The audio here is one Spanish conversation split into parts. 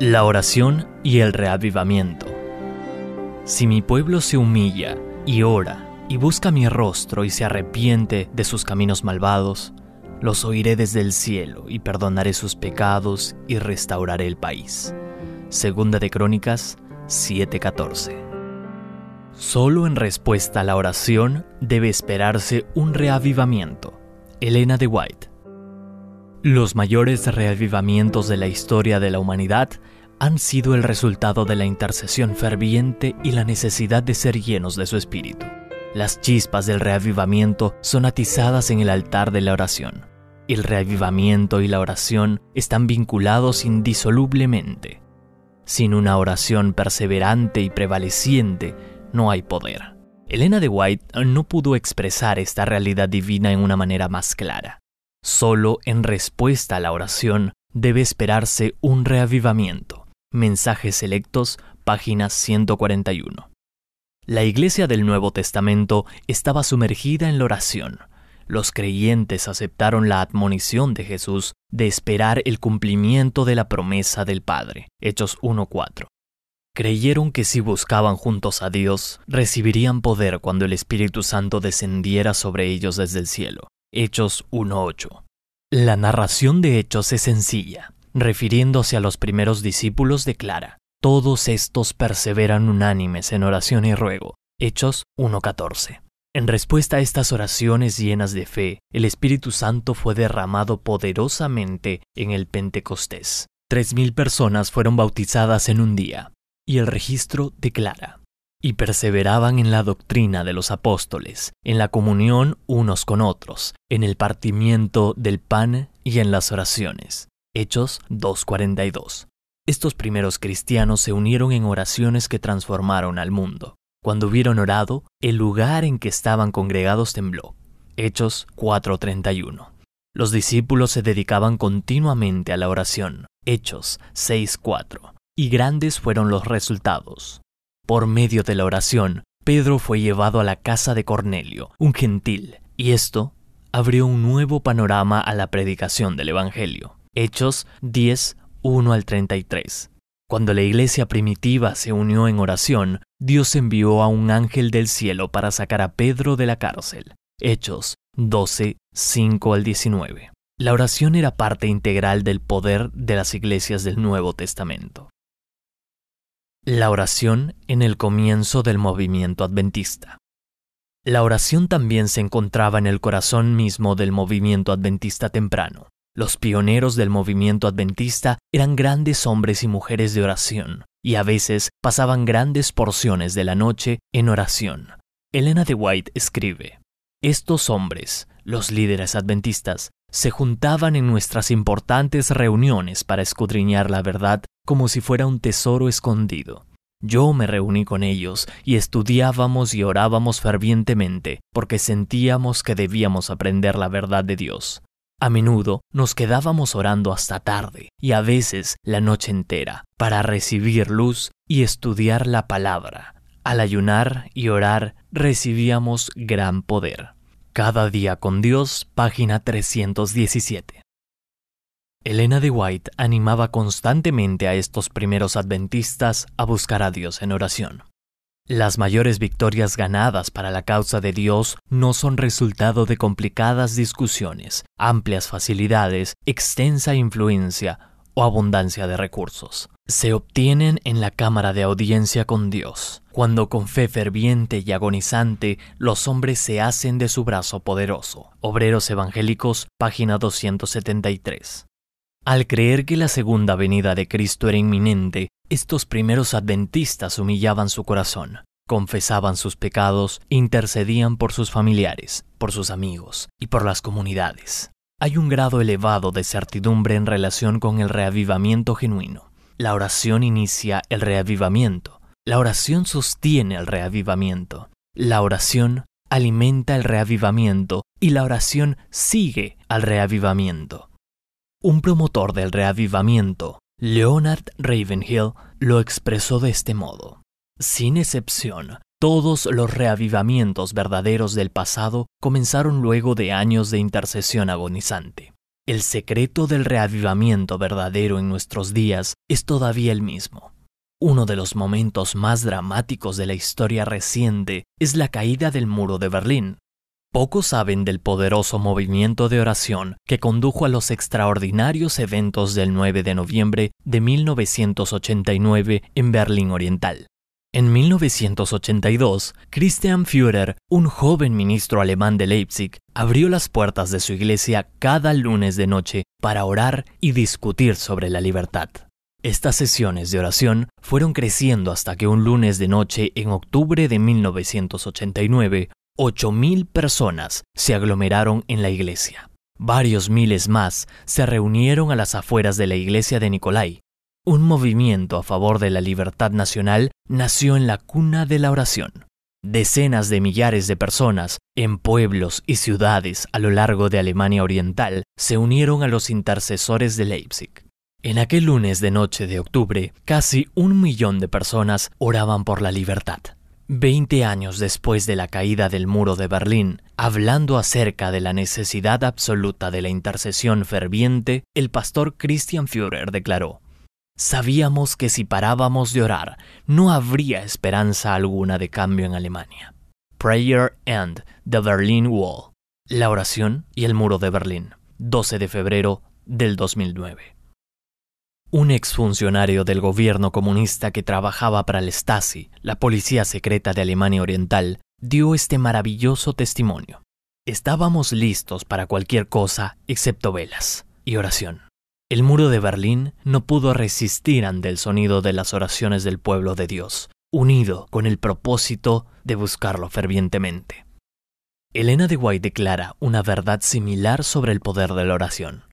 La oración y el reavivamiento. Si mi pueblo se humilla y ora y busca mi rostro y se arrepiente de sus caminos malvados, los oiré desde el cielo y perdonaré sus pecados y restauraré el país. Segunda de Crónicas 7:14. Solo en respuesta a la oración debe esperarse un reavivamiento. Elena de White. Los mayores reavivamientos de la historia de la humanidad han sido el resultado de la intercesión ferviente y la necesidad de ser llenos de su espíritu. Las chispas del reavivamiento son atizadas en el altar de la oración. El reavivamiento y la oración están vinculados indisolublemente. Sin una oración perseverante y prevaleciente, no hay poder. Elena de White no pudo expresar esta realidad divina en una manera más clara. Solo en respuesta a la oración debe esperarse un reavivamiento. Mensajes selectos, página 141. La iglesia del Nuevo Testamento estaba sumergida en la oración. Los creyentes aceptaron la admonición de Jesús de esperar el cumplimiento de la promesa del Padre. Hechos 1.4. Creyeron que si buscaban juntos a Dios, recibirían poder cuando el Espíritu Santo descendiera sobre ellos desde el cielo. Hechos 1.8. La narración de Hechos es sencilla. Refiriéndose a los primeros discípulos declara, todos estos perseveran unánimes en oración y ruego. Hechos 1.14. En respuesta a estas oraciones llenas de fe, el Espíritu Santo fue derramado poderosamente en el Pentecostés. Tres mil personas fueron bautizadas en un día, y el registro declara, y perseveraban en la doctrina de los apóstoles, en la comunión unos con otros, en el partimiento del pan y en las oraciones. Hechos 2.42. Estos primeros cristianos se unieron en oraciones que transformaron al mundo. Cuando hubieron orado, el lugar en que estaban congregados tembló. Hechos 4.31. Los discípulos se dedicaban continuamente a la oración. Hechos 6.4. Y grandes fueron los resultados. Por medio de la oración, Pedro fue llevado a la casa de Cornelio, un gentil, y esto abrió un nuevo panorama a la predicación del Evangelio. Hechos 10, 1 al 33. Cuando la iglesia primitiva se unió en oración, Dios envió a un ángel del cielo para sacar a Pedro de la cárcel. Hechos 12, 5 al 19. La oración era parte integral del poder de las iglesias del Nuevo Testamento. La oración en el comienzo del movimiento adventista. La oración también se encontraba en el corazón mismo del movimiento adventista temprano. Los pioneros del movimiento adventista eran grandes hombres y mujeres de oración, y a veces pasaban grandes porciones de la noche en oración. Elena de White escribe, Estos hombres, los líderes adventistas, se juntaban en nuestras importantes reuniones para escudriñar la verdad como si fuera un tesoro escondido. Yo me reuní con ellos y estudiábamos y orábamos fervientemente porque sentíamos que debíamos aprender la verdad de Dios. A menudo nos quedábamos orando hasta tarde y a veces la noche entera para recibir luz y estudiar la palabra. Al ayunar y orar recibíamos gran poder. Cada día con Dios, página 317. Elena de White animaba constantemente a estos primeros adventistas a buscar a Dios en oración. Las mayores victorias ganadas para la causa de Dios no son resultado de complicadas discusiones, amplias facilidades, extensa influencia o abundancia de recursos. Se obtienen en la cámara de audiencia con Dios, cuando con fe ferviente y agonizante los hombres se hacen de su brazo poderoso. Obreros Evangélicos, página 273. Al creer que la segunda venida de Cristo era inminente, estos primeros adventistas humillaban su corazón, confesaban sus pecados, intercedían por sus familiares, por sus amigos y por las comunidades. Hay un grado elevado de certidumbre en relación con el reavivamiento genuino. La oración inicia el reavivamiento. La oración sostiene el reavivamiento. La oración alimenta el reavivamiento y la oración sigue al reavivamiento. Un promotor del reavivamiento, Leonard Ravenhill, lo expresó de este modo. Sin excepción, todos los reavivamientos verdaderos del pasado comenzaron luego de años de intercesión agonizante. el secreto del reavivamiento verdadero en nuestros días es todavía el mismo. Uno de los momentos más dramáticos de la historia reciente es la caída del muro de Berlín. Pocos saben del poderoso movimiento de oración que condujo a los extraordinarios eventos del 9 de noviembre de 1989 en Berlín Oriental. En 1982, Christian Führer, un joven ministro alemán de Leipzig, abrió las puertas de su iglesia cada lunes de noche para orar y discutir sobre la libertad. Estas sesiones de oración fueron creciendo hasta que un lunes de noche en octubre de 1989, 8.000 personas se aglomeraron en la iglesia. Varios miles más se reunieron a las afueras de la iglesia de Nicolai, un movimiento a favor de la libertad nacional nació en la cuna de la oración. Decenas de millares de personas en pueblos y ciudades a lo largo de Alemania Oriental se unieron a los intercesores de Leipzig. En aquel lunes de noche de octubre, casi un millón de personas oraban por la libertad. Veinte años después de la caída del muro de Berlín, hablando acerca de la necesidad absoluta de la intercesión ferviente, el pastor Christian Führer declaró, Sabíamos que si parábamos de orar, no habría esperanza alguna de cambio en Alemania. Prayer and the Berlin Wall. La oración y el muro de Berlín. 12 de febrero del 2009. Un exfuncionario del gobierno comunista que trabajaba para el Stasi, la policía secreta de Alemania Oriental, dio este maravilloso testimonio. Estábamos listos para cualquier cosa excepto velas y oración. El muro de Berlín no pudo resistir ante el sonido de las oraciones del pueblo de Dios, unido con el propósito de buscarlo fervientemente. Elena de White declara una verdad similar sobre el poder de la oración.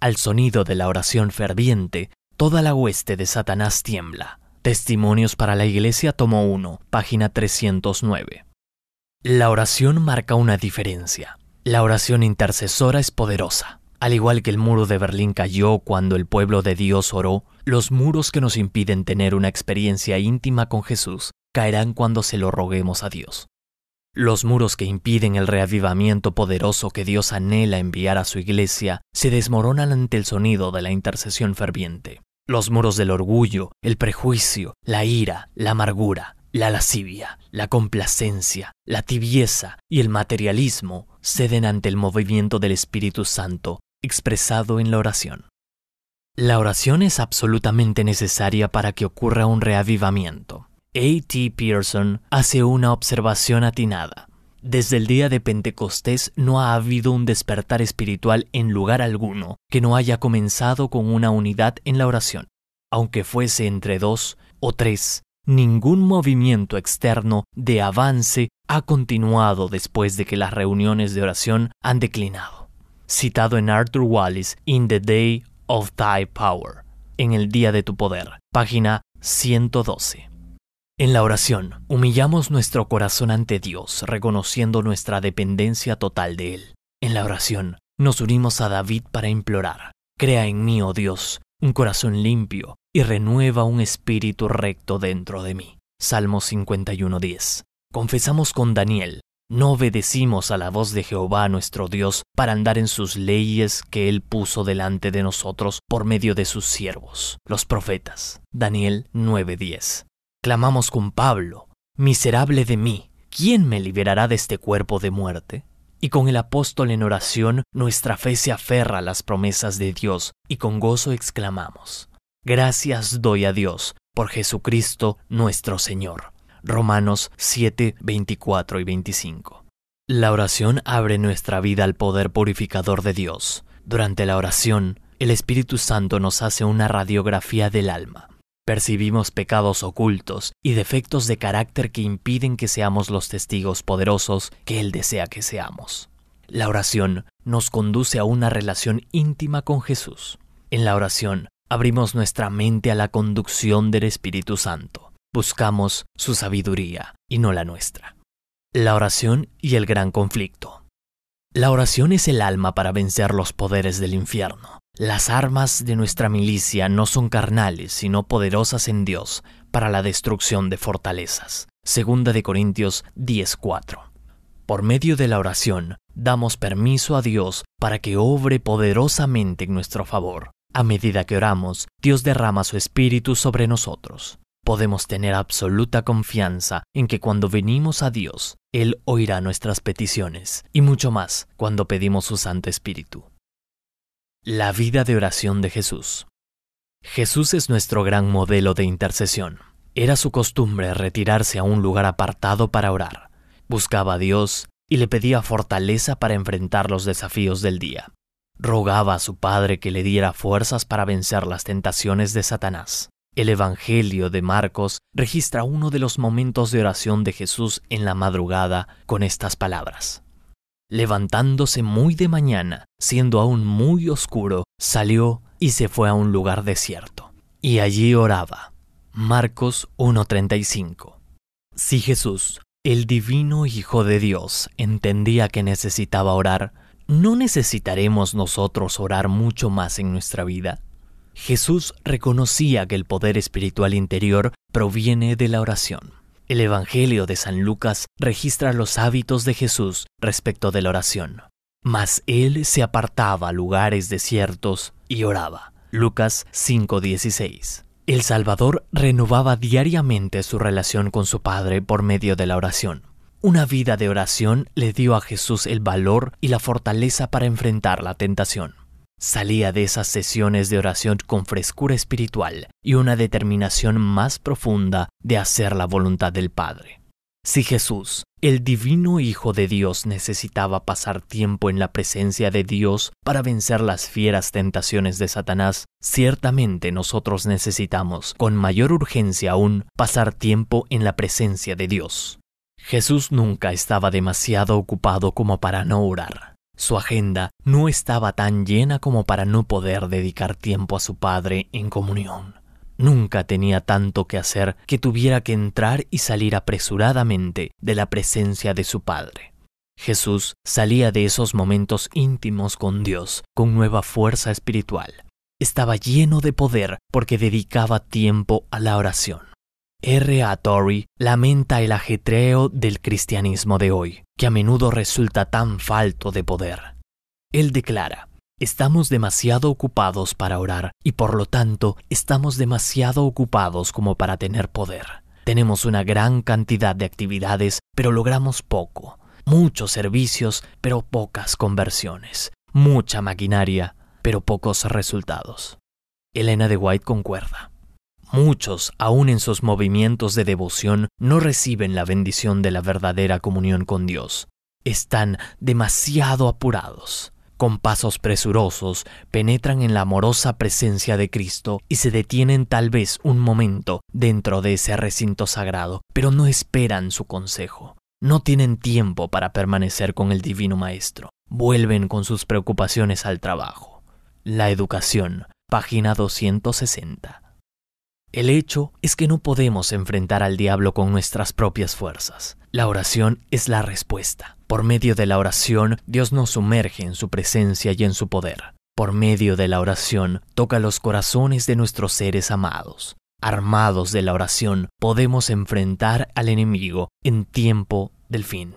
Al sonido de la oración ferviente, toda la hueste de Satanás tiembla. Testimonios para la Iglesia, tomo 1, página 309. La oración marca una diferencia. La oración intercesora es poderosa. Al igual que el muro de Berlín cayó cuando el pueblo de Dios oró, los muros que nos impiden tener una experiencia íntima con Jesús caerán cuando se lo roguemos a Dios. Los muros que impiden el reavivamiento poderoso que Dios anhela enviar a su iglesia se desmoronan ante el sonido de la intercesión ferviente. Los muros del orgullo, el prejuicio, la ira, la amargura, la lascivia, la complacencia, la tibieza y el materialismo ceden ante el movimiento del Espíritu Santo expresado en la oración. La oración es absolutamente necesaria para que ocurra un reavivamiento. A.T. Pearson hace una observación atinada. Desde el día de Pentecostés no ha habido un despertar espiritual en lugar alguno que no haya comenzado con una unidad en la oración. Aunque fuese entre dos o tres, ningún movimiento externo de avance ha continuado después de que las reuniones de oración han declinado citado en Arthur Wallis In the Day of Thy Power, en el Día de tu Poder, página 112. En la oración, humillamos nuestro corazón ante Dios, reconociendo nuestra dependencia total de Él. En la oración, nos unimos a David para implorar, Crea en mí, oh Dios, un corazón limpio y renueva un espíritu recto dentro de mí. Salmo 51.10. Confesamos con Daniel, no obedecimos a la voz de Jehová nuestro Dios para andar en sus leyes que Él puso delante de nosotros por medio de sus siervos, los profetas. Daniel 9:10. Clamamos con Pablo, Miserable de mí, ¿quién me liberará de este cuerpo de muerte? Y con el apóstol en oración, nuestra fe se aferra a las promesas de Dios y con gozo exclamamos, Gracias doy a Dios por Jesucristo nuestro Señor Romanos 7, 24 y 25. La oración abre nuestra vida al poder purificador de Dios. Durante la oración, el Espíritu Santo nos hace una radiografía del alma. Percibimos pecados ocultos y defectos de carácter que impiden que seamos los testigos poderosos que Él desea que seamos. La oración nos conduce a una relación íntima con Jesús. En la oración abrimos nuestra mente a la conducción del Espíritu Santo. Buscamos su sabiduría y no la nuestra. La oración y el gran conflicto. La oración es el alma para vencer los poderes del infierno. Las armas de nuestra milicia no son carnales, sino poderosas en Dios para la destrucción de fortalezas. Segunda de Corintios 10:4. Por medio de la oración, damos permiso a Dios para que obre poderosamente en nuestro favor. A medida que oramos, Dios derrama su Espíritu sobre nosotros. Podemos tener absoluta confianza en que cuando venimos a Dios, Él oirá nuestras peticiones y mucho más cuando pedimos su Santo Espíritu. La vida de oración de Jesús. Jesús es nuestro gran modelo de intercesión. Era su costumbre retirarse a un lugar apartado para orar. Buscaba a Dios y le pedía fortaleza para enfrentar los desafíos del día. Rogaba a su Padre que le diera fuerzas para vencer las tentaciones de Satanás. El Evangelio de Marcos registra uno de los momentos de oración de Jesús en la madrugada con estas palabras. Levantándose muy de mañana, siendo aún muy oscuro, salió y se fue a un lugar desierto. Y allí oraba. Marcos 1:35. Si Jesús, el divino Hijo de Dios, entendía que necesitaba orar, ¿no necesitaremos nosotros orar mucho más en nuestra vida? Jesús reconocía que el poder espiritual interior proviene de la oración. El Evangelio de San Lucas registra los hábitos de Jesús respecto de la oración. Mas él se apartaba a lugares desiertos y oraba. Lucas 5:16. El Salvador renovaba diariamente su relación con su Padre por medio de la oración. Una vida de oración le dio a Jesús el valor y la fortaleza para enfrentar la tentación. Salía de esas sesiones de oración con frescura espiritual y una determinación más profunda de hacer la voluntad del Padre. Si Jesús, el divino Hijo de Dios, necesitaba pasar tiempo en la presencia de Dios para vencer las fieras tentaciones de Satanás, ciertamente nosotros necesitamos, con mayor urgencia aún, pasar tiempo en la presencia de Dios. Jesús nunca estaba demasiado ocupado como para no orar. Su agenda no estaba tan llena como para no poder dedicar tiempo a su padre en comunión. Nunca tenía tanto que hacer que tuviera que entrar y salir apresuradamente de la presencia de su Padre. Jesús salía de esos momentos íntimos con Dios con nueva fuerza espiritual. Estaba lleno de poder porque dedicaba tiempo a la oración. R. A. Torrey lamenta el ajetreo del cristianismo de hoy, que a menudo resulta tan falto de poder. Él declara, estamos demasiado ocupados para orar y por lo tanto estamos demasiado ocupados como para tener poder. Tenemos una gran cantidad de actividades, pero logramos poco. Muchos servicios, pero pocas conversiones. Mucha maquinaria, pero pocos resultados. Elena de White concuerda. Muchos, aun en sus movimientos de devoción, no reciben la bendición de la verdadera comunión con Dios. Están demasiado apurados. Con pasos presurosos, penetran en la amorosa presencia de Cristo y se detienen tal vez un momento dentro de ese recinto sagrado, pero no esperan su consejo. No tienen tiempo para permanecer con el Divino Maestro. Vuelven con sus preocupaciones al trabajo. La educación, página 260. El hecho es que no podemos enfrentar al diablo con nuestras propias fuerzas. La oración es la respuesta. Por medio de la oración, Dios nos sumerge en su presencia y en su poder. Por medio de la oración, toca los corazones de nuestros seres amados. Armados de la oración, podemos enfrentar al enemigo en tiempo del fin.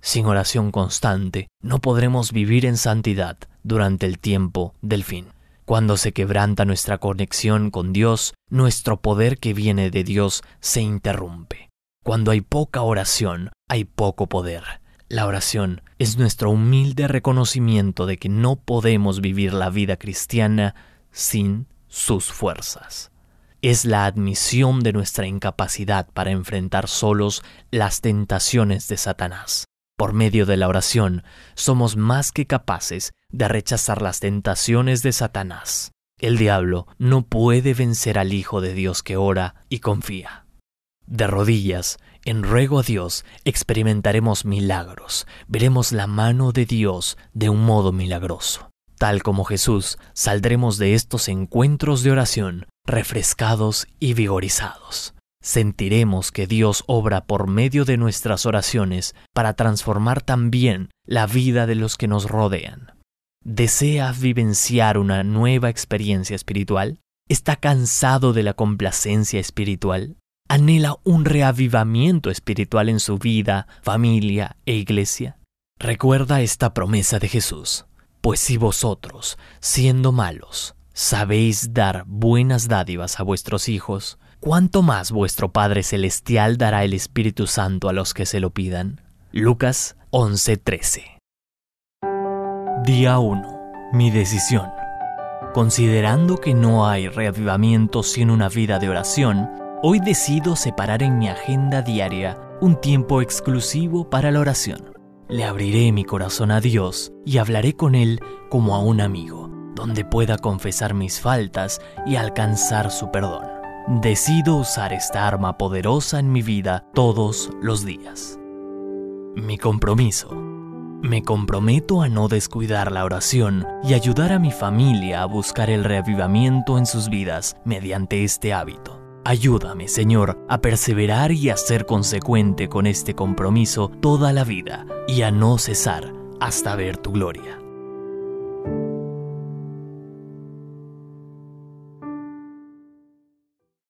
Sin oración constante, no podremos vivir en santidad durante el tiempo del fin. Cuando se quebranta nuestra conexión con Dios, nuestro poder que viene de Dios se interrumpe. Cuando hay poca oración, hay poco poder. La oración es nuestro humilde reconocimiento de que no podemos vivir la vida cristiana sin sus fuerzas. Es la admisión de nuestra incapacidad para enfrentar solos las tentaciones de Satanás. Por medio de la oración, somos más que capaces de rechazar las tentaciones de Satanás. El diablo no puede vencer al Hijo de Dios que ora y confía. De rodillas, en ruego a Dios, experimentaremos milagros, veremos la mano de Dios de un modo milagroso. Tal como Jesús, saldremos de estos encuentros de oración refrescados y vigorizados sentiremos que Dios obra por medio de nuestras oraciones para transformar también la vida de los que nos rodean. ¿Desea vivenciar una nueva experiencia espiritual? ¿Está cansado de la complacencia espiritual? ¿Anhela un reavivamiento espiritual en su vida, familia e iglesia? Recuerda esta promesa de Jesús. Pues si vosotros, siendo malos, sabéis dar buenas dádivas a vuestros hijos, ¿cuánto más vuestro Padre Celestial dará el Espíritu Santo a los que se lo pidan? Lucas 11:13 Día 1. Mi decisión. Considerando que no hay reavivamiento sin una vida de oración, hoy decido separar en mi agenda diaria un tiempo exclusivo para la oración. Le abriré mi corazón a Dios y hablaré con Él como a un amigo, donde pueda confesar mis faltas y alcanzar su perdón. Decido usar esta arma poderosa en mi vida todos los días. Mi compromiso. Me comprometo a no descuidar la oración y ayudar a mi familia a buscar el reavivamiento en sus vidas mediante este hábito. Ayúdame, Señor, a perseverar y a ser consecuente con este compromiso toda la vida y a no cesar hasta ver tu gloria.